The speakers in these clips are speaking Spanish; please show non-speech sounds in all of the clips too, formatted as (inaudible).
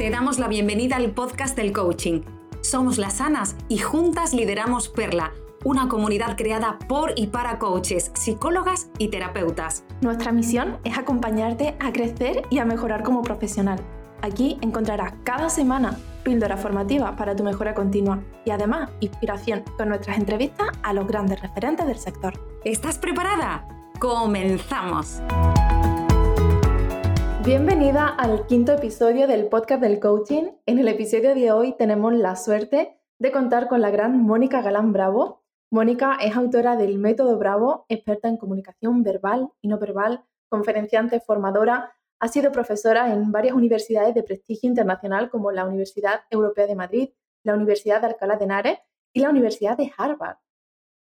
Te damos la bienvenida al podcast del coaching. Somos las Sanas y juntas lideramos Perla, una comunidad creada por y para coaches, psicólogas y terapeutas. Nuestra misión es acompañarte a crecer y a mejorar como profesional. Aquí encontrarás cada semana píldora formativa para tu mejora continua y además inspiración con nuestras entrevistas a los grandes referentes del sector. ¿Estás preparada? ¡Comenzamos! Bienvenida al quinto episodio del podcast del coaching. En el episodio de hoy tenemos la suerte de contar con la gran Mónica Galán Bravo. Mónica es autora del Método Bravo, experta en comunicación verbal y no verbal, conferenciante, formadora, ha sido profesora en varias universidades de prestigio internacional como la Universidad Europea de Madrid, la Universidad de Alcalá de Henares y la Universidad de Harvard.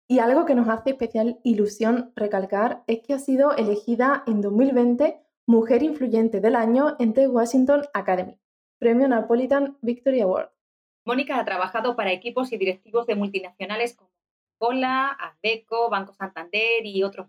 Y algo que nos hace especial ilusión recalcar es que ha sido elegida en 2020 Mujer Influyente del Año en The Washington Academy, Premio Napolitan Victory Award. Mónica ha trabajado para equipos y directivos de multinacionales como Cola, Adeco, Banco Santander y otros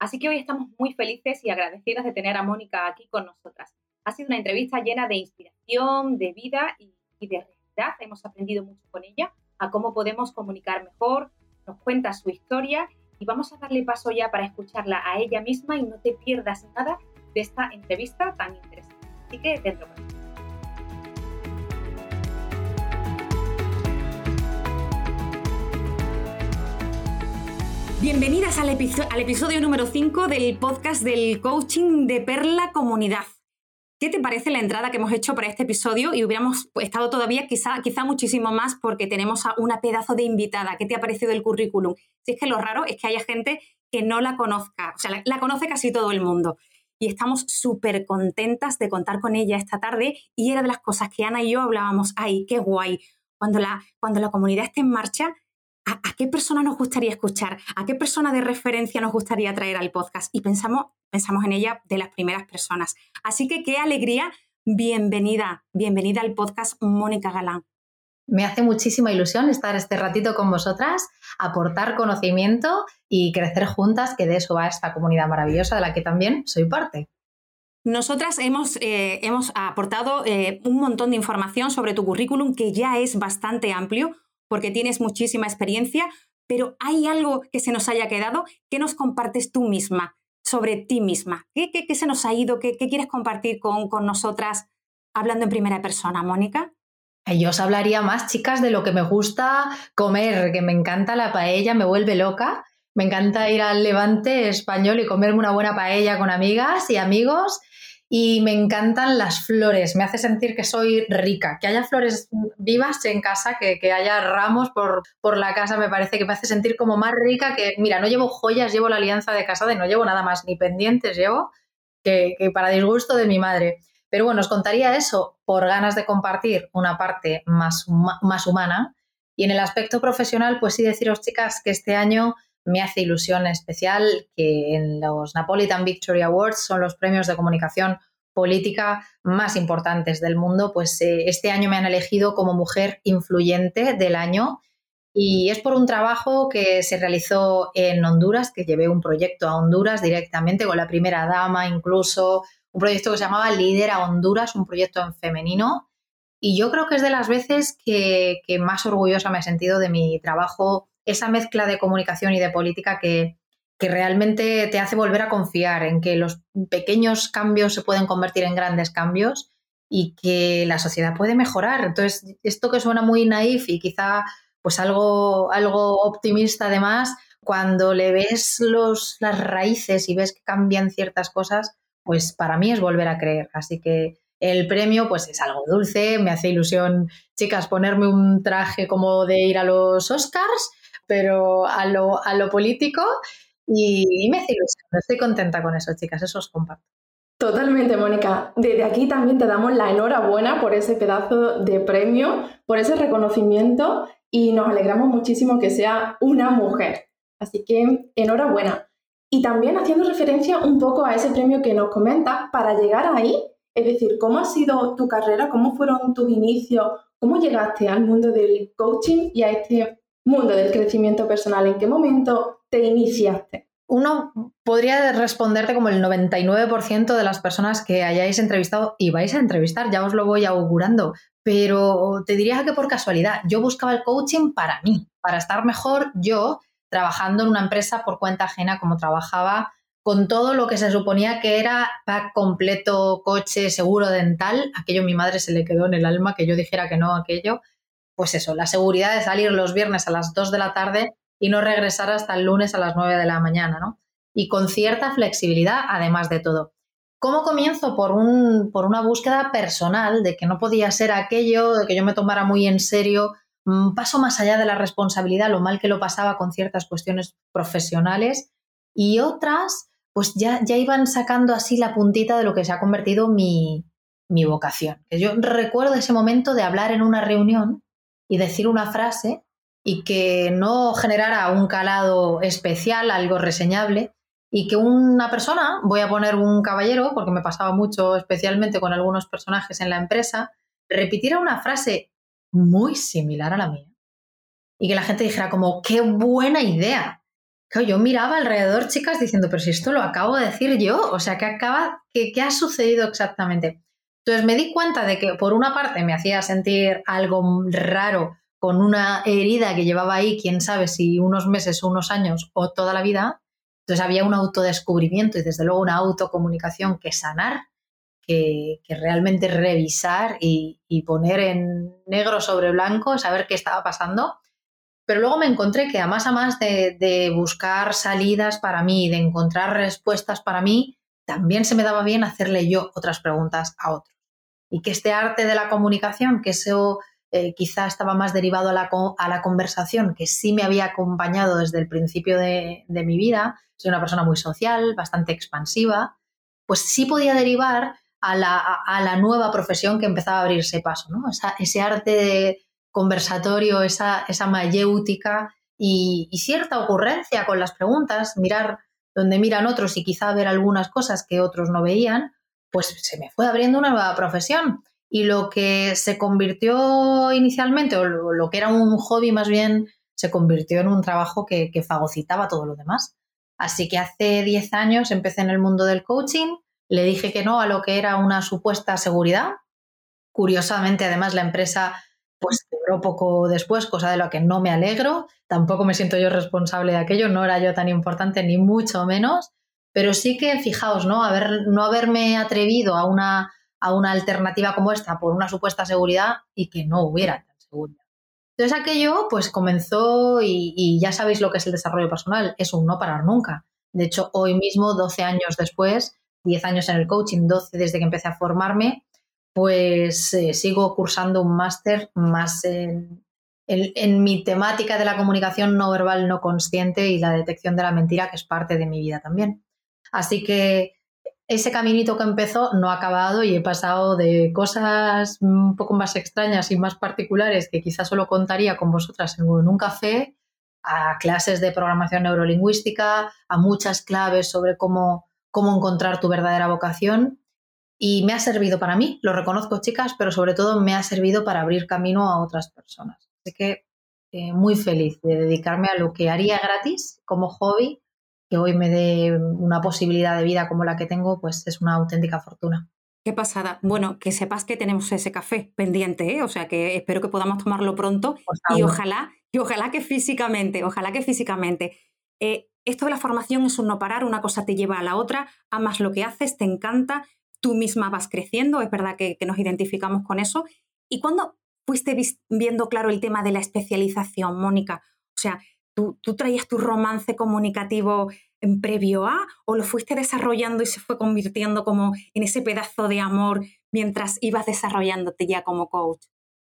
Así que hoy estamos muy felices y agradecidas de tener a Mónica aquí con nosotras. Ha sido una entrevista llena de inspiración, de vida y, de realidad. Hemos aprendido mucho con ella a cómo podemos comunicar mejor. Nos cuenta su historia y vamos a darle paso ya para escucharla a ella misma y no te pierdas nada esta entrevista tan interesante. Así que dentro. Bienvenidas al, episodio número 5 del podcast del coaching de Perla Comunidad. ¿Qué te parece la entrada que hemos hecho para este episodio? Y hubiéramos estado todavía quizá, quizá muchísimo más porque tenemos a una pedazo de invitada. ¿Qué te ha parecido el currículum? Si es que lo raro es que haya gente que no la conozca, o sea, la conoce casi todo el mundo. Y estamos súper contentas de contar con ella esta tarde y era de las cosas que Ana y yo hablábamos, ay, qué guay, cuando la, cuando la comunidad esté en marcha, ¿a, qué persona nos gustaría escuchar? ¿A qué persona de referencia nos gustaría traer al podcast? Y pensamos, pensamos en ella de las primeras personas. Así que qué alegría, bienvenida, bienvenida al podcast Mónica Galán. Me hace muchísima ilusión estar este ratito con vosotras, aportar conocimiento y crecer juntas, que de eso va esta comunidad maravillosa de la que también soy parte. Nosotras hemos, eh, hemos aportado eh, un montón de información sobre tu currículum que ya es bastante amplio porque tienes muchísima experiencia, pero hay algo que se nos haya quedado que nos compartes tú misma sobre ti misma. ¿Qué, qué, se nos ha ido? ¿Qué, quieres compartir con, con, nosotras hablando en primera persona, Mónica? Yo os hablaría más, chicas, de lo que me gusta comer, que me encanta la paella, me vuelve loca. Me encanta ir al levante español y comerme una buena paella con amigas y amigos y me encantan las flores, me hace sentir que soy rica, que haya flores vivas en casa, que, haya ramos por, por, la casa, me parece que me hace sentir como más rica que, mira, no llevo joyas, llevo la alianza de casada y no llevo nada más, ni pendientes llevo, que, para disgusto de mi madre. Pero bueno, os contaría eso por ganas de compartir una parte más, más humana. Y en el aspecto profesional, pues sí deciros, chicas, que este año me hace ilusión especial que en los Napolitan Victory Awards son los premios de comunicación política más importantes del mundo, pues eh, este año me han elegido como mujer influyente del año y es por un trabajo que se realizó en Honduras, que llevé un proyecto a Honduras directamente con la primera dama, incluso un proyecto que se llamaba Líder a Honduras, un proyecto en femenino. Y yo creo que es de las veces que, que más orgullosa me he sentido de mi trabajo esa mezcla de comunicación y de política que, realmente te hace volver a confiar en que los pequeños cambios se pueden convertir en grandes cambios y que la sociedad puede mejorar. Entonces, esto que suena muy naif y quizá pues algo, algo optimista además, cuando le ves los, las raíces y ves que cambian ciertas cosas, pues para mí es volver a creer. Así que el premio pues es algo dulce, me hace ilusión, chicas, ponerme un traje como de ir a los Oscars pero a lo, a lo político y, me hace ilusión. Estoy contenta con eso, chicas, eso os comparto. Totalmente, Mónica. Desde aquí también te damos la enhorabuena por ese pedazo de premio, por ese reconocimiento y nos alegramos muchísimo que sea una mujer. Así que enhorabuena. Y también haciendo referencia un poco a ese premio que nos comentas, para llegar ahí, es decir, ¿cómo ha sido tu carrera? ¿Cómo fueron tus inicios? ¿Cómo llegaste al mundo del coaching y a este mundo del crecimiento personal, ¿en qué momento te iniciaste? uno podría responderte como el 99% de las personas que hayáis entrevistado y vais a entrevistar, ya os lo voy augurando, pero te diría que por casualidad, yo buscaba el coaching para mí, para estar mejor yo trabajando en una empresa por cuenta ajena como trabajaba con todo lo que se suponía que era pack completo, coche, seguro dental, aquello mi madre se le quedó en el alma que yo dijera que no aquello, pues eso, la seguridad de salir los viernes a las 2 de la tarde y no regresar hasta el lunes a las 9 de la mañana, ¿no? Y con cierta flexibilidad, además de todo. ¿Cómo comienzo? Por, un, por una búsqueda personal de que no podía ser aquello, de que yo me tomara muy en serio, paso más allá de la responsabilidad, lo mal que lo pasaba con ciertas cuestiones profesionales y otras, pues ya, ya iban sacando así la puntita de lo que se ha convertido mi, mi vocación. Yo recuerdo ese momento de hablar en una reunión y decir una frase y que no generara un calado especial, algo reseñable, y que una persona, voy a poner un caballero, porque me pasaba mucho especialmente con algunos personajes en la empresa, repitiera una frase muy similar a la mía. Y que la gente dijera como, qué buena idea. yo miraba alrededor, chicas, diciendo, pero si esto lo acabo de decir yo, o sea, ¿qué acaba, qué, qué ha sucedido exactamente? Entonces me di cuenta de que por una parte me hacía sentir algo raro con una herida que llevaba ahí, quién sabe si unos meses unos años o toda la vida. Entonces había un autodescubrimiento y desde luego una autocomunicación que sanar, que, realmente revisar y, poner en negro sobre blanco, saber qué estaba pasando. Pero luego me encontré que a más a más de, de buscar salidas para mí, de encontrar respuestas para mí, también se me daba bien hacerle yo otras preguntas a otros. Y que este arte de la comunicación, que eso eh, quizá estaba más derivado a la, a la, conversación, que sí me había acompañado desde el principio de, mi vida. Soy una persona muy social, bastante expansiva, pues sí podía derivar a la, nueva profesión que empezaba a abrirse paso, ¿no? ese arte de conversatorio, esa, esa mayéutica y, cierta ocurrencia con las preguntas, mirar donde miran otros y quizá ver algunas cosas que otros no veían, pues se me fue abriendo una nueva profesión y lo que se convirtió inicialmente, o lo, que era un hobby más bien, se convirtió en un trabajo que, fagocitaba todo lo demás. Así que hace 10 años empecé en el mundo del coaching, le dije que no a lo que era una supuesta seguridad. Curiosamente, además, la empresa pues quebró poco después, cosa de lo que no me alegro. Tampoco me siento yo responsable de aquello, no era yo tan importante ni mucho menos, pero sí que fijaos, ¿no? Haber, no haberme atrevido a una a una alternativa como esta por una supuesta seguridad y que no hubiera tan seguridad. Entonces aquello pues comenzó y, ya sabéis lo que es el desarrollo personal, es un no parar nunca. De hecho, hoy mismo, 12 años después, 10 años en el coaching, 12 desde que empecé a formarme, pues eh, sigo cursando un máster más en, en, mi temática de la comunicación no verbal no consciente y la detección de la mentira, que es parte de mi vida también. Así que ese caminito que empezó no ha acabado y he pasado de cosas un poco más extrañas y más particulares que quizás solo contaría con vosotras en un café, a clases de programación neurolingüística, a muchas claves sobre cómo, cómo encontrar tu verdadera vocación. Y me ha servido para mí, lo reconozco chicas, pero sobre todo me ha servido para abrir camino a otras personas. Así que eh, muy feliz de dedicarme a lo que haría gratis como hobby que hoy me dé una posibilidad de vida como la que tengo, pues es una auténtica fortuna. Qué pasada. Bueno, que sepas que tenemos ese café pendiente, ¿eh? o sea que espero que podamos tomarlo pronto y ojalá, y ojalá que físicamente, ojalá que físicamente. Eh, esto de la formación es un no parar, una cosa te lleva a la otra, amas lo que haces, te encanta, tú misma vas creciendo, es verdad que, que nos identificamos con eso. ¿Y cuándo fuiste viendo claro el tema de la especialización, Mónica? O sea, ¿Tú, traías tu romance comunicativo en previo a o lo fuiste desarrollando y se fue convirtiendo como en ese pedazo de amor mientras ibas desarrollándote ya como coach?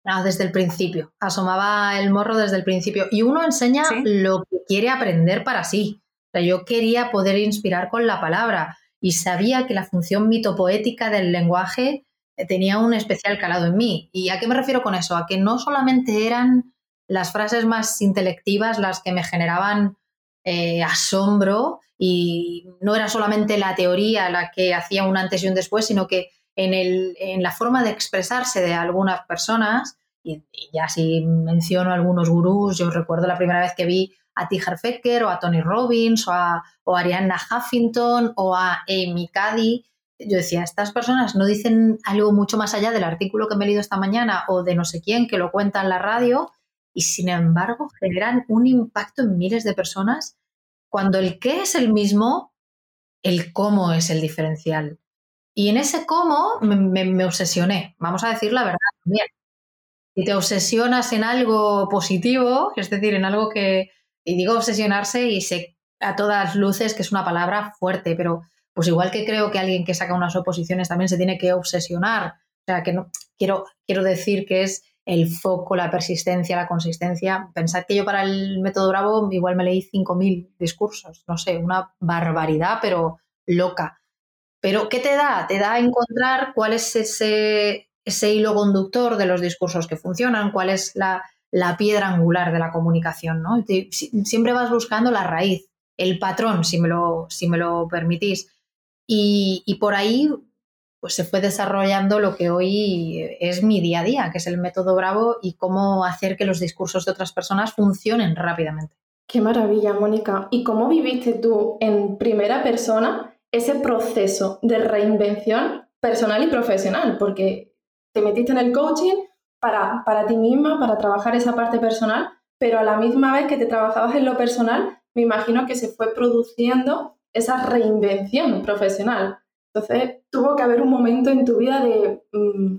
No, desde el principio. Asomaba el morro desde el principio. Y uno enseña lo que quiere aprender para sí. Yo quería poder inspirar con la palabra y sabía que la función mitopoética del lenguaje tenía un especial calado en mí. ¿Y a qué me refiero con eso? A que no solamente eran las frases más intelectivas las que me generaban eh, asombro y no era solamente la teoría la que hacía un antes y un después, sino que en, el, en la forma de expresarse de algunas personas, y, ya si menciono algunos gurús, yo recuerdo la primera vez que vi a T. Fecker o a Tony Robbins o a, Arianna Huffington o a Amy Cuddy. Yo decía, estas personas no dicen algo mucho más allá del artículo que me he leído esta mañana o de no sé quién que lo cuenta en la radio y sin embargo generan un impacto en miles de personas cuando el qué es el mismo, el cómo es el diferencial. Y en ese cómo me, obsesioné, vamos a decir la verdad también. Si te obsesionas en algo positivo, es decir, en algo que, y digo obsesionarse y sé a todas luces que es una palabra fuerte, pero pues igual que creo que alguien que saca unas oposiciones también se tiene que obsesionar. O sea, que no quiero, quiero decir que es el foco, la persistencia, la consistencia. Pensad que yo para el método Bravo igual me leí 5.000 discursos, no sé, una barbaridad, pero loca. Pero ¿qué te da? Te da encontrar cuál es ese, ese hilo conductor de los discursos que funcionan, cuál es la, piedra angular de la comunicación, ¿no? siempre vas buscando la raíz, el patrón, si me lo, si me lo permitís. Y, y por ahí pues se fue desarrollando lo que hoy es mi día a día, que es el método Bravo y cómo hacer que los discursos de otras personas funcionen rápidamente. Qué maravilla, Mónica. ¿Y cómo viviste tú en primera persona ese proceso de reinvención personal y profesional? Porque te metiste en el coaching para, para ti misma, para trabajar esa parte personal, pero a la misma vez que te trabajabas en lo personal, me imagino que se fue produciendo esa reinvención profesional. Entonces, tuvo que haber un momento en tu vida de mm,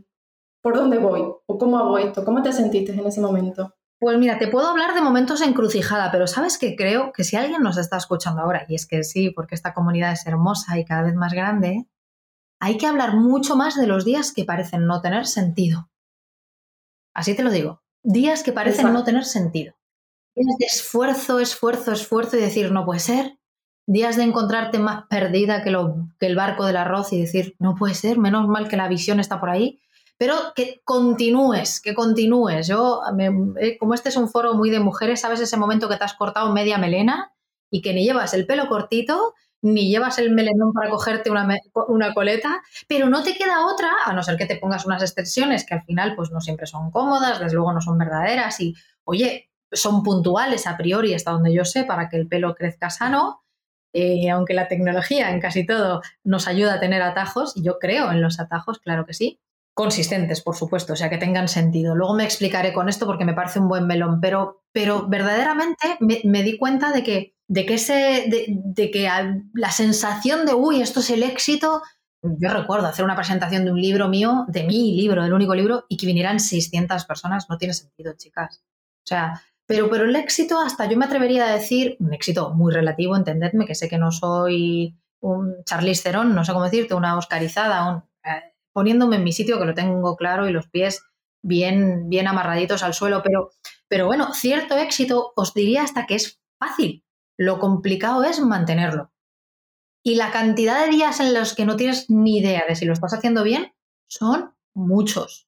¿por dónde voy? ¿O cómo hago esto? ¿Cómo te sentiste en ese momento? Pues mira, te puedo hablar de momentos encrucijada, pero sabes que creo que si alguien nos está escuchando ahora, y es que sí, porque esta comunidad es hermosa y cada vez más grande, hay que hablar mucho más de los días que parecen no tener sentido. Así te lo digo, días que parecen no tener sentido. Días de esfuerzo, esfuerzo, esfuerzo y decir, no puede ser, días de encontrarte más perdida que, lo, que el barco del arroz y decir, no puede ser, menos mal que la visión está por ahí, pero que continúes, que continúes. Yo, eh, como este es un foro muy de mujeres, ¿sabes ese momento que te has cortado media melena y que ni llevas el pelo cortito, ni llevas el melenón para cogerte una, una, coleta, pero no te queda otra, a no ser que te pongas unas extensiones que al final pues no siempre son cómodas, desde luego no son verdaderas y, oye, son puntuales a priori hasta donde yo sé para que el pelo crezca sano, eh, aunque la tecnología en casi todo nos ayuda a tener atajos, y yo creo en los atajos, claro que sí, consistentes, por supuesto, o sea, que tengan sentido. Luego me explicaré con esto porque me parece un buen melón, pero, pero verdaderamente me, di cuenta de que, de que, ese, de, que la sensación de, uy, esto es el éxito, yo recuerdo hacer una presentación de un libro mío, de mi libro, del único libro, y que vinieran 600 personas, no tiene sentido, chicas. O sea, pero, pero el éxito, hasta yo me atrevería a decir, un éxito muy relativo, entendedme, que sé que no soy un Charlize Theron, no sé cómo decirte, una oscarizada, eh, poniéndome en mi sitio, que lo tengo claro, y los pies bien, bien amarraditos al suelo, pero, pero bueno, cierto éxito os diría hasta que es fácil. Lo complicado es mantenerlo. Y la cantidad de días en los que no tienes ni idea de si lo estás haciendo bien son muchos.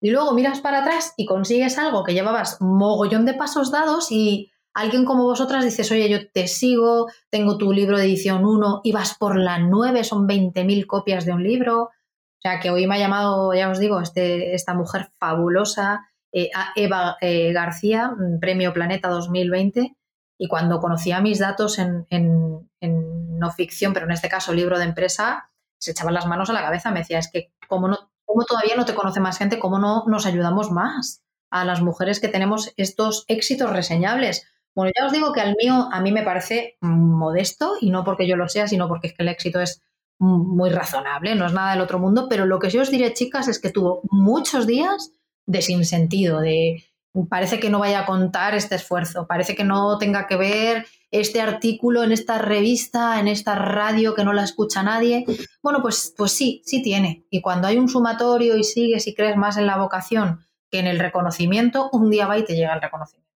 Y luego miras para atrás y consigues algo que llevabas mogollón de pasos dados y alguien como vosotras dices, oye, yo te sigo, tengo tu libro de edición 1 y vas por la 9, son 20.000 copias de un libro. O sea, que hoy me ha llamado, ya os digo, este, esta mujer fabulosa, eh, Eva eh, García, mm, Premio Planeta 2020. Y cuando conocía mis datos en, no ficción, pero en este caso libro de empresa, se echaban las manos a la cabeza. Me decía, es que como no ¿Cómo todavía no te conoce más gente? ¿Cómo no nos ayudamos más a las mujeres que tenemos estos éxitos reseñables? Bueno, ya os digo que al mío a mí me parece modesto y no porque yo lo sea, sino porque es que el éxito es muy razonable, no es nada del otro mundo, pero lo que yo os diré, chicas, es que tuvo muchos días de sinsentido, de parece que no vaya a contar este esfuerzo, parece que no tenga que ver este artículo en esta revista, en esta radio que no la escucha nadie. Bueno, pues, pues sí, sí tiene. Y cuando hay un sumatorio y sigues y crees más en la vocación que en el reconocimiento, un día va y te llega el reconocimiento.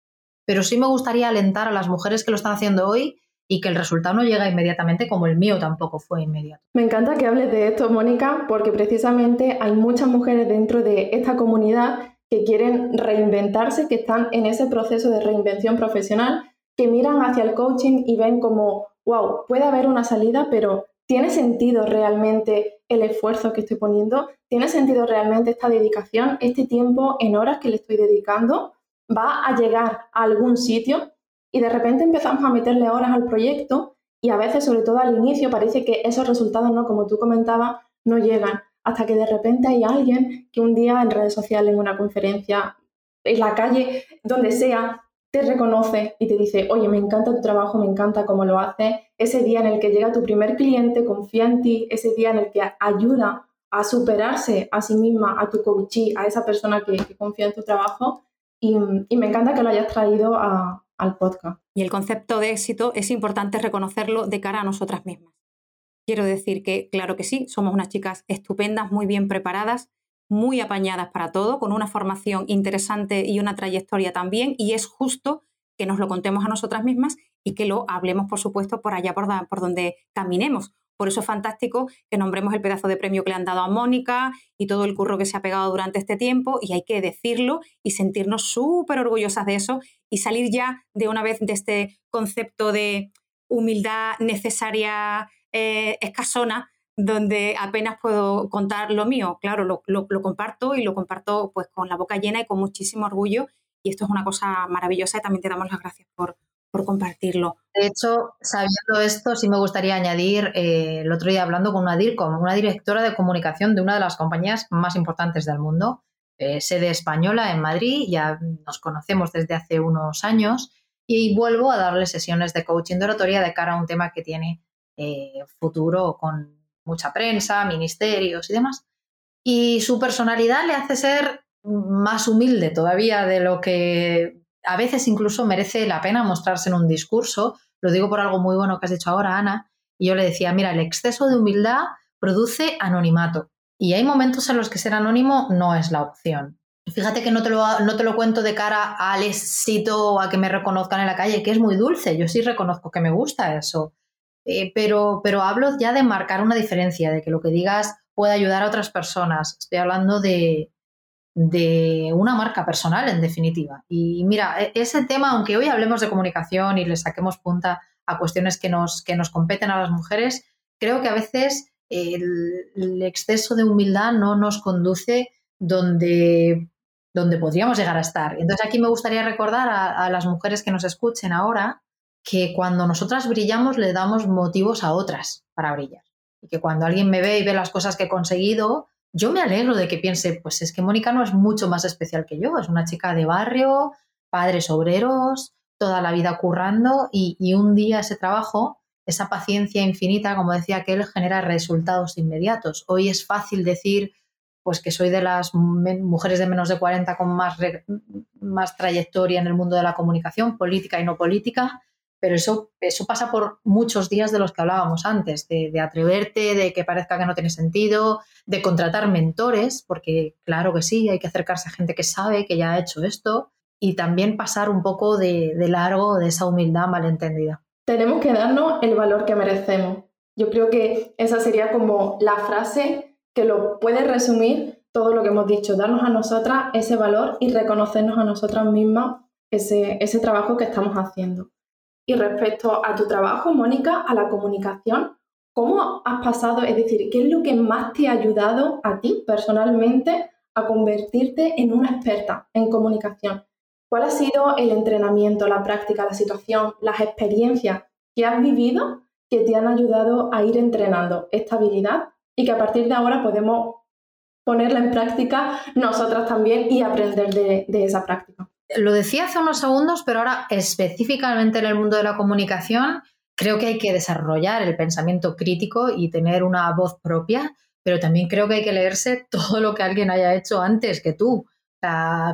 Pero sí me gustaría alentar a las mujeres que lo están haciendo hoy y que el resultado no llega inmediatamente como el mío tampoco fue inmediato. Me encanta que hables de esto, Mónica, porque precisamente hay muchas mujeres dentro de esta comunidad que quieren reinventarse, que están en ese proceso de reinvención profesional que miran hacia el coaching y ven como, wow, puede haber una salida, pero ¿tiene sentido realmente el esfuerzo que estoy poniendo? ¿Tiene sentido realmente esta dedicación, este tiempo en horas que le estoy dedicando? ¿Va a llegar a algún sitio? y de repente empezamos a meterle horas al proyecto y a veces, sobre todo al inicio, parece que esos resultados, ¿no? como tú comentabas, no llegan hasta que de repente hay alguien que un día en redes sociales, en una conferencia, en la calle, donde sea, te reconoce y te dice, oye, me encanta tu trabajo, me encanta cómo lo haces. Ese día en el que llega tu primer cliente, confía en ti, ese día en el que ayuda a superarse a sí misma, a tu coachee, a esa persona que, confía en tu trabajo. Y, me encanta que lo hayas traído al podcast. Y el concepto de éxito es importante reconocerlo de cara a nosotras mismas. Quiero decir que, claro que sí, somos unas chicas estupendas, muy bien preparadas, muy apañadas para todo, con una formación interesante y una trayectoria también, y es justo que nos lo contemos a nosotras mismas y que lo hablemos, por supuesto, por allá por, donde caminemos. Por eso es fantástico que nombremos el pedazo de premio que le han dado a Mónica y todo el curro que se ha pegado durante este tiempo y hay que decirlo y sentirnos súper orgullosas de eso y salir ya de una vez de este concepto de humildad necesaria, eh, escasona, donde apenas puedo contar lo mío. Claro, lo, comparto y lo comparto pues con la boca llena y con muchísimo orgullo y esto es una cosa maravillosa y también te damos las gracias por, por compartirlo. De hecho, sabiendo esto, sí me gustaría añadir, eh, el otro día hablando con una DIRCOM, una directora de comunicación de una de las compañías más importantes del mundo, eh, sede española en Madrid, ya nos conocemos desde hace unos años y vuelvo a darle sesiones de coaching de oratoria de cara a un tema que tiene eh, futuro con mucha prensa, ministerios y demás. Y su personalidad le hace ser más humilde todavía de lo que a veces incluso merece la pena mostrarse en un discurso. Lo digo por algo muy bueno que has dicho ahora, Ana. Y yo le decía, mira, el exceso de humildad produce anonimato. Y hay momentos en los que ser anónimo no es la opción. Fíjate que no te, lo, no te lo cuento de cara al éxito o a que me reconozcan en la calle, que es muy dulce. Yo sí reconozco que me gusta eso. Eh, pero, pero hablo ya de marcar una diferencia, de que lo que digas puede ayudar a otras personas. Estoy hablando de, de una marca personal, en definitiva. Y mira, e, ese tema, aunque hoy hablemos de comunicación y le saquemos punta a cuestiones que nos, que nos competen a las mujeres, creo que a veces el, exceso de humildad no nos conduce donde, donde podríamos llegar a estar. Entonces aquí me gustaría recordar a las mujeres que nos escuchen ahora que cuando nosotras brillamos le damos motivos a otras para brillar. Y que cuando alguien me ve y ve las cosas que he conseguido, yo me alegro de que piense, pues es que Mónica no es mucho más especial que yo, es una chica de barrio, padres obreros, toda la vida currando y, un día ese trabajo, esa paciencia infinita, como decía que él, genera resultados inmediatos. Hoy es fácil decir pues que soy de las mujeres de menos de 40 con más, más trayectoria en el mundo de la comunicación, política y no política, pero eso, eso pasa por muchos días de los que hablábamos antes, de, atreverte, de que parezca que no tiene sentido, de contratar mentores, porque claro que sí, hay que acercarse a gente que sabe, que ya ha hecho esto, y también pasar un poco de, de largo de esa humildad malentendida. Tenemos que darnos el valor que merecemos. Yo creo que esa sería como la frase que lo puede resumir todo lo que hemos dicho, darnos a nosotras ese valor y reconocernos a nosotras mismas ese, ese trabajo que estamos haciendo. Y respecto a tu trabajo, Mónica, a la comunicación, ¿cómo has pasado? Es decir, ¿qué es lo que más te ha ayudado a ti personalmente a convertirte en una experta en comunicación? ¿Cuál ha sido el entrenamiento, la práctica, la situación, las experiencias que has vivido que te han ayudado a ir entrenando esta habilidad y que a partir de ahora podemos ponerla en práctica nosotras también y aprender de, de esa práctica? Lo decía hace unos segundos, pero ahora específicamente en el mundo de la comunicación, creo que hay que desarrollar el pensamiento crítico y tener una voz propia, pero también creo que hay que leerse (laughs) todo lo que alguien haya hecho antes que tú.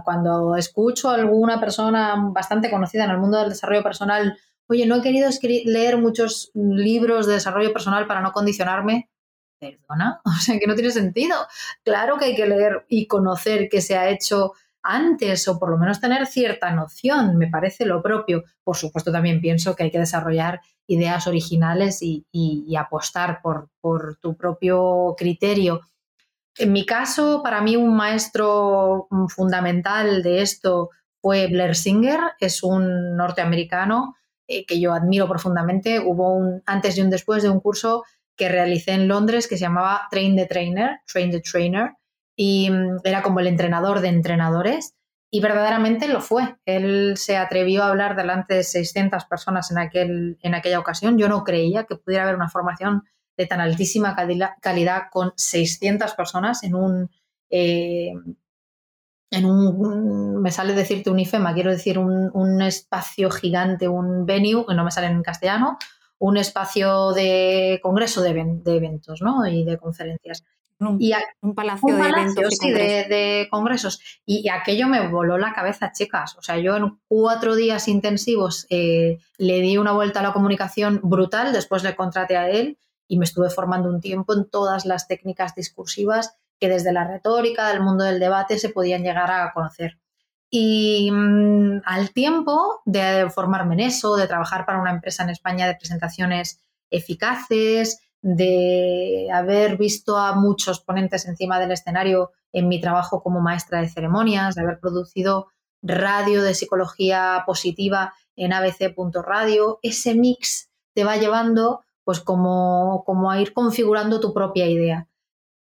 cuando escucho a alguna persona bastante conocida en el mundo del desarrollo personal, oye, no he querido leer muchos libros de desarrollo personal para no condicionarme, perdona, (laughs) o sea, que no tiene sentido. Claro que hay que leer y conocer qué se ha hecho antes o por lo menos tener cierta noción, me parece lo propio. Por supuesto, también pienso que hay que desarrollar ideas originales y, apostar por, tu propio criterio. En mi caso, para mí un maestro fundamental de esto fue Blair Singer, es un norteamericano eh, que yo admiro profundamente. Hubo un antes y un después de un curso que realicé en Londres que se llamaba Train the Trainer, Train the Trainer, y mm, era como el entrenador de entrenadores. y verdaderamente lo fue. Él se atrevió a hablar delante de 600 personas en, aquel, en aquella ocasión. Yo no creía que pudiera haber una formación de tan altísima calidad con 600 personas en un, eh, en un, me sale decirte un IFEMA, quiero decir un, espacio gigante, un venue, que no me sale en castellano, un espacio de congreso de, de eventos ¿no? y de conferencias. Un, y un palacio, de eventos. Sí, de, congresos. Y, aquello me voló la cabeza, chicas. O sea, yo en cuatro días intensivos eh, le di una vuelta a la comunicación brutal, después le contraté a él y me estuve formando un tiempo en todas las técnicas discursivas que desde la retórica, del mundo del debate, se podían llegar a conocer. Y mm, al tiempo de formarme en eso, de trabajar para una empresa en España de presentaciones eficaces, de haber visto a muchos ponentes encima del escenario en mi trabajo como maestra de ceremonias, de haber producido radio de psicología positiva en abc.radio, ese mix te va llevando pues como, como a ir configurando tu propia idea.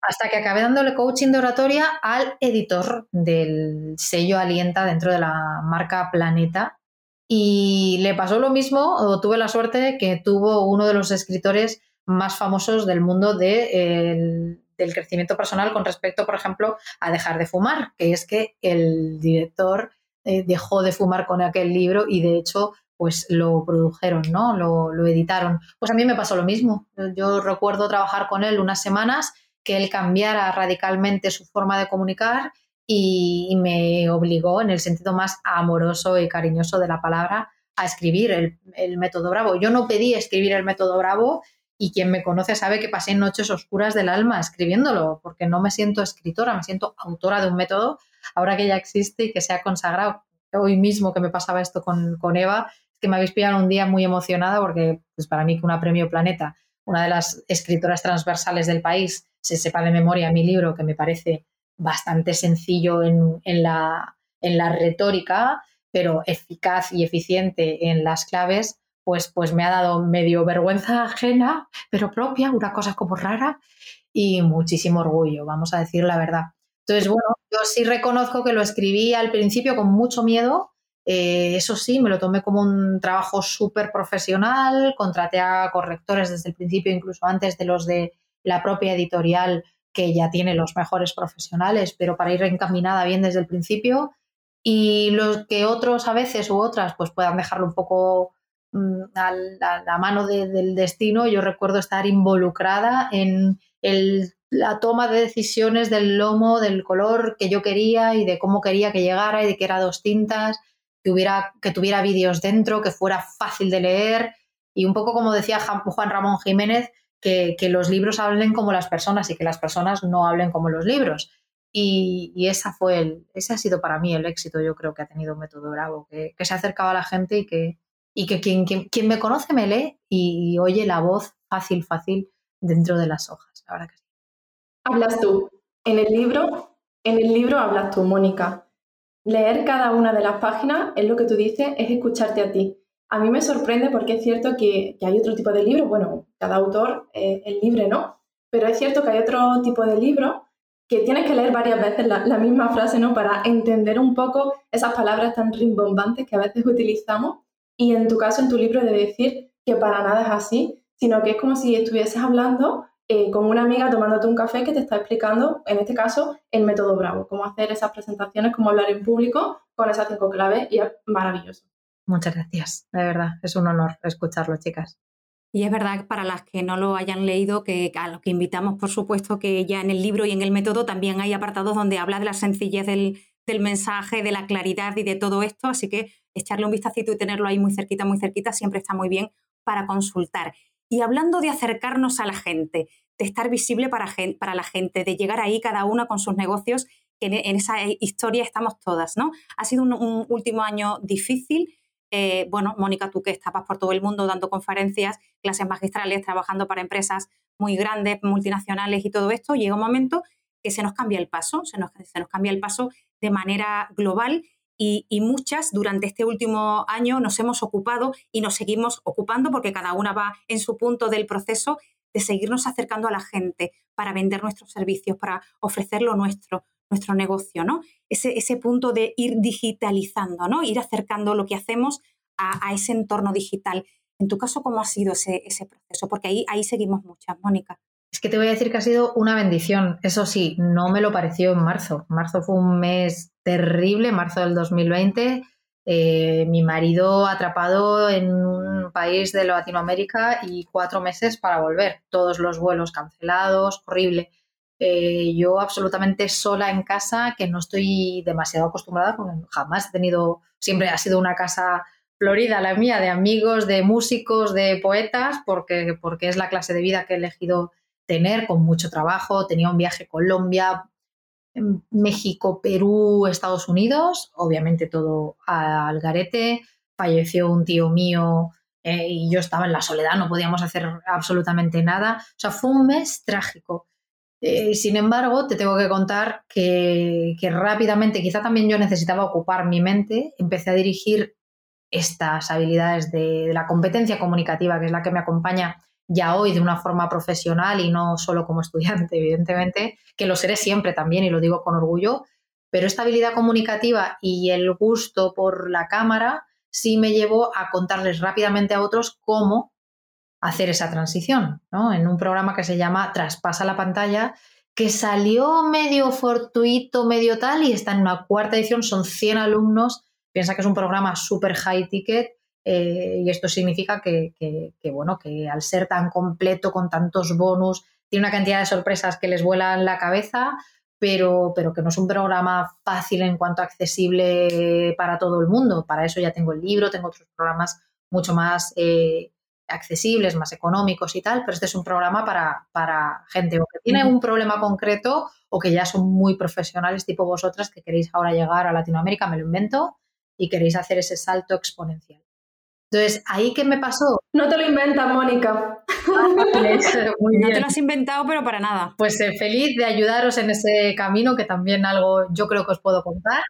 Hasta que acabé dándole coaching de oratoria al editor del sello Alienta dentro de la marca Planeta. Y le pasó lo mismo, o tuve la suerte que tuvo uno de los escritores más famosos del mundo del crecimiento personal con respecto, por ejemplo, a dejar de fumar, que es que el director eh, dejó de fumar con aquel libro y de hecho pues lo produjeron, ¿no? Lo, lo, editaron. Pues a mí me pasó lo mismo. Yo recuerdo trabajar con él unas semanas, que él cambiara radicalmente su forma de comunicar y, me obligó, en el sentido más amoroso y cariñoso de la palabra, a escribir el, el método Bravo. Yo no pedí escribir el método Bravo, y quien me conoce sabe que pasé noches oscuras del alma escribiéndolo, porque no me siento escritora, me siento autora de un método, ahora que ya existe y que se ha consagrado. Hoy mismo que me pasaba esto con, con Eva, que me habéis pillado un día muy emocionada porque pues para mí que una premio Planeta, una de las escritoras transversales del país, se sepa de memoria mi libro, que me parece bastante sencillo en, en, la, en la retórica, pero eficaz y eficiente en las claves, pues, pues me ha dado medio vergüenza ajena, pero propia, una cosa como rara, y muchísimo orgullo, vamos a decir la verdad. Entonces, bueno, yo sí reconozco que lo escribí al principio con mucho miedo. Eh, eso sí, me lo tomé como un trabajo súper profesional, contraté a correctores desde el principio, incluso antes de los de la propia editorial, que ya tiene los mejores profesionales, pero para ir encaminada bien desde el principio. Y los que otros a veces u otras pues puedan dejarlo un poco a la, mano del destino, yo recuerdo estar involucrada en la toma de decisiones del lomo, del color que yo quería y de cómo quería que llegara y de que era dos tintas, que, hubiera, que tuviera vídeos dentro, que fuera fácil de leer y un poco como decía Juan Ramón Jiménez, que, los libros hablen como las personas y que las personas no hablen como los libros. Y, esa fue el, ese ha sido para mí el éxito, yo creo que ha tenido un método bravo, que, que se ha acercado a la gente y que, y que quien, quien, me conoce me lee y, oye la voz fácil, fácil dentro de las hojas. Ahora que sí. Hablas tú. En el libro, en el libro hablas tú, Mónica. Leer cada una de las páginas es lo que tú dices, es escucharte a ti. A mí me sorprende porque es cierto que, hay otro tipo de libro, bueno, cada autor es libre, ¿no? Pero es cierto que hay otro tipo de libro que tienes que leer varias veces la, la, misma frase, ¿no? Para entender un poco esas palabras tan rimbombantes que a veces utilizamos y en tu caso, en tu libro, de decir que para nada es así, sino que es como si estuvieses hablando eh, con una amiga tomándote un café que te está explicando, en este caso, el método Bravo, cómo hacer esas presentaciones, cómo hablar en público con esas cinco claves y es maravilloso. Muchas gracias, de verdad, es un honor escucharlo, chicas. Y es verdad para las que no lo hayan leído, que a los que invitamos, por supuesto, que ya en el libro y en el método también hay apartados donde habla de la sencillez del, del mensaje, de la claridad y de todo esto. Así que echarle un vistacito y tenerlo ahí muy cerquita, muy cerquita, siempre está muy bien para consultar. Y hablando de acercarnos a la gente, de estar visible para, para la gente, de llegar ahí cada una con sus negocios, que en, esa historia estamos todas, ¿no? Ha sido un, último año difícil. Eh, bueno, Mónica, tú que estabas por todo el mundo dando conferencias, clases magistrales, trabajando para empresas muy grandes, multinacionales y todo esto, llega un momento que se nos cambia el paso, se nos, se nos cambia el paso de manera global y, muchas durante este último año nos hemos ocupado y nos seguimos ocupando porque cada una va en su punto del proceso de seguirnos acercando a la gente para vender nuestros servicios, para ofrecer lo nuestro, nuestro negocio, ¿no? Ese, ese punto de ir digitalizando, ¿no? Ir acercando lo que hacemos a, ese entorno digital. En tu caso, ¿cómo ha sido ese, ese proceso? Porque ahí, ahí seguimos muchas, Mónica. Es que te voy a decir que ha sido una bendición. Eso sí, no me lo pareció en marzo. Marzo fue un mes terrible, marzo del 2020. Eh, mi marido atrapado en un país de Latinoamérica y cuatro meses para volver. Todos los vuelos cancelados, horrible. Eh, yo absolutamente sola en casa, que no estoy demasiado acostumbrada, porque jamás he tenido, siempre ha sido una casa florida la mía, de amigos, de músicos, de poetas, porque, porque es la clase de vida que he elegido tener, con mucho trabajo. Tenía un viaje a Colombia, México, Perú, Estados Unidos, obviamente todo al garete. Falleció un tío mío eh, y yo estaba en la soledad, no podíamos hacer absolutamente nada. O sea, fue un mes trágico. Eh, sin embargo, te tengo que contar que, rápidamente, quizá también yo necesitaba ocupar mi mente, empecé a dirigir estas habilidades de, la competencia comunicativa, que es la que me acompaña ya hoy de una forma profesional y no solo como estudiante, (laughs) evidentemente, que lo seré siempre también y lo digo con orgullo, pero esta habilidad comunicativa y el gusto por la cámara sí me llevó a contarles rápidamente a otros cómo hacer esa transición, ¿no? En un programa que se llama Traspasa la pantalla, que salió medio fortuito, medio tal, y está en una cuarta edición, son 100 alumnos, piensa que es un programa súper high ticket, eh, y esto significa que, bueno, que al ser tan completo, con tantos bonus, tiene una cantidad de sorpresas que les vuelan la cabeza, pero, pero que no es un programa fácil en cuanto a accesible para todo el mundo. Para eso ya tengo el libro, tengo otros programas mucho más eh, accesibles, más económicos y tal, pero este es un programa para, para gente o que tiene un problema concreto o que ya son muy profesionales tipo vosotras que queréis ahora llegar a Latinoamérica, me lo invento, y queréis hacer ese salto exponencial. Entonces, ¿ahí qué me pasó? No te lo inventas, Mónica. (laughs) no te lo has inventado, pero para nada. Pues eh, feliz de ayudaros en ese camino, que también algo yo creo que os puedo contar.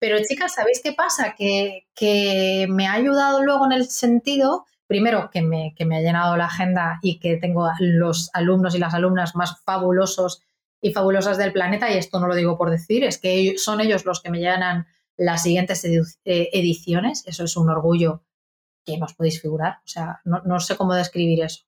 Pero chicas, ¿sabéis qué pasa? Que, que me ha ayudado luego en el sentido primero, que me, que me ha llenado la agenda y que tengo los alumnos y las alumnas más fabulosos y fabulosas del planeta, y esto no lo digo por decir, es que son ellos los que me llenan las siguientes eh, ediciones, eso es un orgullo que no os podéis figurar, o sea, no, sé cómo describir eso.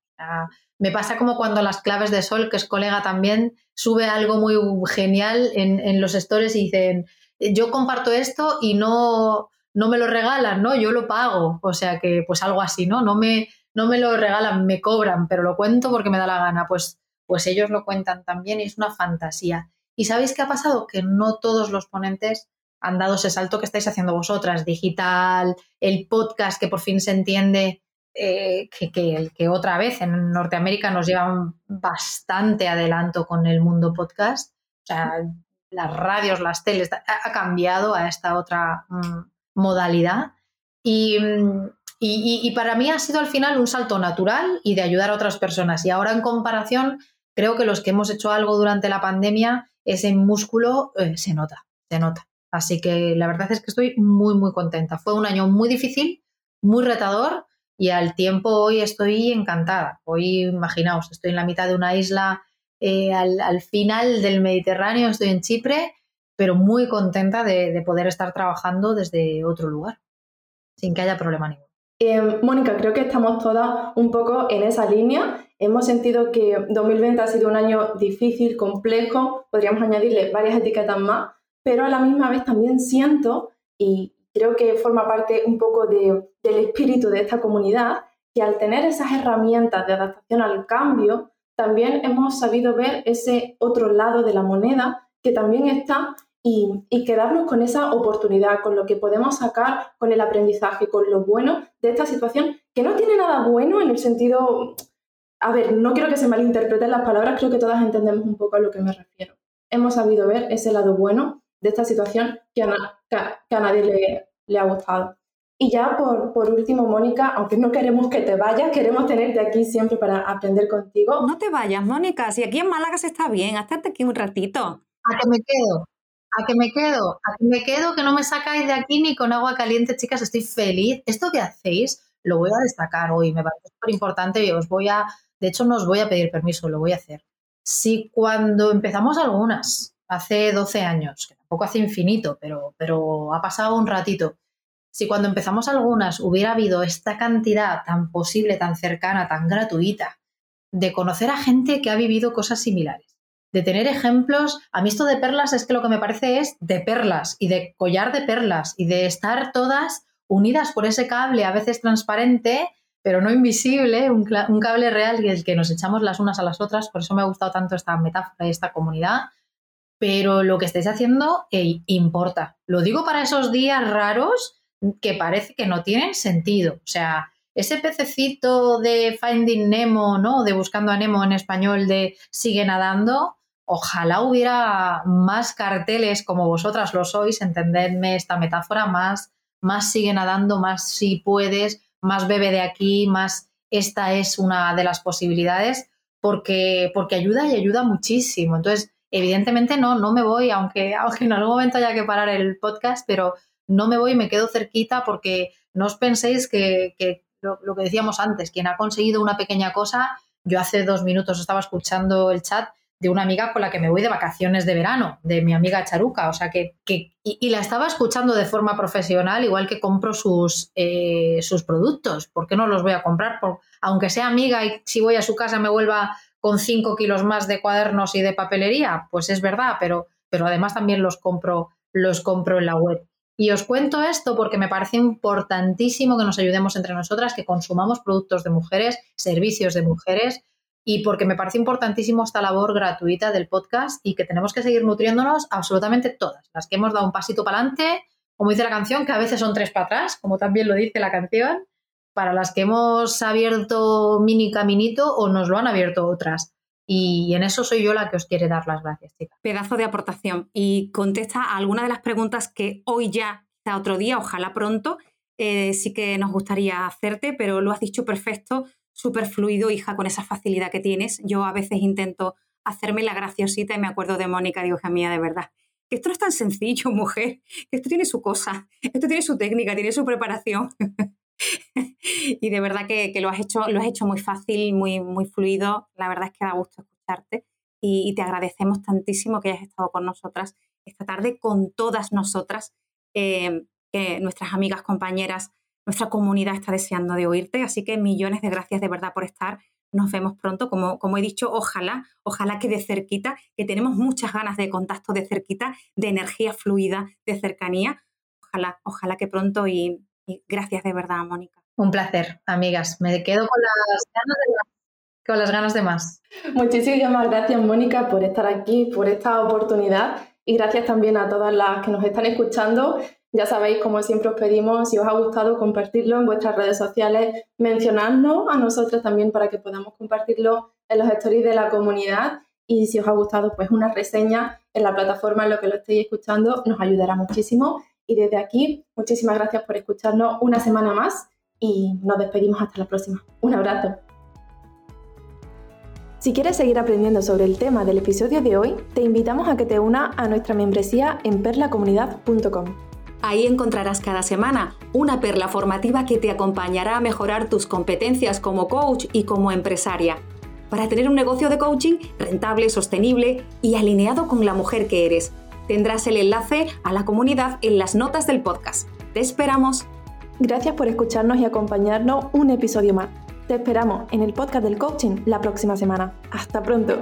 me pasa como cuando las claves de Sol, que es colega también, sube algo muy genial en, en los stories y dicen, yo comparto esto y no, no me lo regalan, ¿no? Yo lo pago, o sea que pues algo así, ¿no? No me, no me lo regalan, me cobran, pero lo cuento porque me da la gana, pues, pues ellos lo cuentan también y es una fantasía. ¿Y sabéis qué ha pasado? Que no todos los ponentes han dado ese salto que estáis haciendo vosotras, digital, el podcast que por fin se entiende eh, que, que, que, otra vez en Norteamérica nos llevan bastante adelanto con el mundo podcast. O sea, las radios, las teles, ha, cambiado a esta otra mm, modalidad. Y, y, para mí ha sido al final un salto natural y de ayudar a otras personas. Y ahora en comparación, creo que los que hemos hecho algo durante la pandemia, ese músculo eh, se nota, se nota. Así que la verdad es que estoy muy, muy contenta. Fue un año muy difícil, muy retador y al tiempo hoy estoy encantada. Hoy, imaginaos, estoy en la mitad de una isla eh, al, al, final del Mediterráneo, estoy en Chipre pero muy contenta de, poder estar trabajando desde otro lugar, sin que haya problema ninguno. Eh, Mónica, creo que estamos todas un poco en esa línea. Hemos sentido que 2020 ha sido un año difícil, complejo, podríamos añadirle varias etiquetas más, pero a la misma vez también siento, y creo que forma parte un poco del espíritu de esta comunidad, que al tener esas herramientas de adaptación al cambio, también hemos sabido ver ese otro lado de la moneda que también está y, quedarnos con esa oportunidad, con lo que podemos sacar, con el aprendizaje, con lo bueno de esta situación, que no tiene nada bueno en el sentido, a ver, no quiero que se malinterpreten las palabras, creo que todas entendemos un poco a lo que me refiero. Hemos sabido ver ese lado bueno de esta situación que a, nadie le, ha gustado. Y ya por, por, último, Mónica, aunque no queremos que te vayas, queremos tenerte aquí siempre para aprender contigo. No te vayas, Mónica, si aquí en Málaga se está bien, hasta aquí un ratito. A que me quedo, a que me quedo, a que me quedo, que no me sacáis de aquí ni con agua caliente, chicas, estoy feliz. Esto que hacéis lo voy a destacar hoy, me parece súper importante y os voy a, de hecho no os voy a pedir permiso, lo voy a hacer. Si cuando empezamos algunas hace 12 años, que tampoco hace infinito, pero, pero ha pasado un ratito. Si cuando empezamos algunas hubiera habido esta cantidad tan posible, tan cercana, tan gratuita, de conocer a gente que ha vivido cosas similares, de tener ejemplos, a mí esto de perlas es que lo que me parece es de perlas y de collar de perlas y de estar todas unidas por ese cable, a veces transparente, pero no invisible, un, cable real y el que nos echamos las unas a las otras. Por eso me ha gustado tanto esta metáfora y esta comunidad. Pero lo que estáis haciendo importa. Lo digo para esos días raros que parece que no tienen sentido. O sea, ese pececito de Finding Nemo, ¿no? De Buscando a Nemo en español de Sigue nadando. Ojalá hubiera más carteles como vosotras lo sois, entendedme esta metáfora, más más sigue nadando, más si puedes, más bebe de aquí, más esta es una de las posibilidades, porque, porque ayuda y ayuda muchísimo. Entonces, evidentemente no, no me voy, aunque, (laughs) aunque en algún momento haya que parar el podcast, pero no me voy, me quedo cerquita porque no os penséis que, lo, lo, que decíamos antes, quien ha conseguido una pequeña cosa, yo hace dos minutos estaba escuchando el chat de una amiga con la que me voy de vacaciones de verano, de mi amiga Charuca, o sea que, y, la estaba escuchando de forma profesional, igual que compro sus, eh, sus productos, ¿por qué no los voy a comprar? Por, aunque sea amiga y si voy a su casa me vuelva con 5 kilos más de cuadernos y de papelería, pues es verdad, pero, pero además también los compro, los compro en la web. Y os cuento esto porque me parece importantísimo que nos ayudemos entre nosotras, que consumamos productos de mujeres, servicios de mujeres, y porque me parece importantísimo esta labor gratuita del podcast y que tenemos que seguir nutriéndonos absolutamente todas, las que hemos dado un pasito para adelante, como dice la canción, que a veces son tres para atrás, como también lo dice la canción, para las que hemos abierto mini caminito o nos lo han abierto otras. Y en eso soy yo la que os quiere dar las gracias, chicas. Pedazo de aportación. Y contesta a alguna de las preguntas que hoy ya, quizá otro día, ojalá pronto, eh, sí que nos gustaría hacerte, pero lo has dicho perfecto súper fluido, hija, con esa facilidad que tienes. Yo a veces intento hacerme la graciosita y me acuerdo de Mónica, digo, hija mía, de verdad, que esto no es tan sencillo, (laughs) mujer, que esto tiene su cosa, esto tiene su técnica, tiene su preparación. (laughs) (laughs) y de verdad que, lo, has hecho, lo has hecho muy fácil, muy, muy fluido. La verdad es que da gusto escucharte y, te agradecemos tantísimo que hayas estado con nosotras esta tarde, con todas nosotras, eh, que nuestras amigas, compañeras, nuestra comunidad está deseando de oírte, así que millones de gracias de verdad por estar. Nos vemos pronto, como, como he dicho, ojalá, ojalá que de cerquita, que tenemos muchas ganas de contacto de cerquita, de energía fluida, de cercanía. Ojalá, ojalá que pronto y, gracias de verdad, Mónica. Un placer, amigas. Me quedo con las ganas de más. Con las ganas de más. Muchísimas gracias, Mónica, por estar aquí, por esta oportunidad y gracias también a todas las que nos están escuchando ya sabéis, como siempre os pedimos, si os ha gustado, compartirlo en vuestras redes sociales, mencionadnos a nosotros también para que podamos compartirlo en los stories de la comunidad. Y si os ha gustado, pues una reseña en la plataforma en lo que lo estéis escuchando nos ayudará muchísimo. Y desde aquí, muchísimas gracias por escucharnos una semana más y nos despedimos hasta la próxima. Un abrazo. Si quieres seguir aprendiendo sobre el tema del episodio de hoy, te invitamos a que te unas a nuestra membresía en perlacomunidad.com. Ahí encontrarás cada semana una perla formativa que te acompañará a mejorar tus competencias como coach y como empresaria, para tener un negocio de coaching rentable, sostenible y alineado con la mujer que eres. Tendrás el enlace a la comunidad en las notas del podcast. Te esperamos. Gracias por escucharnos y acompañarnos un episodio más. Te esperamos en el podcast del coaching la próxima semana. Hasta pronto.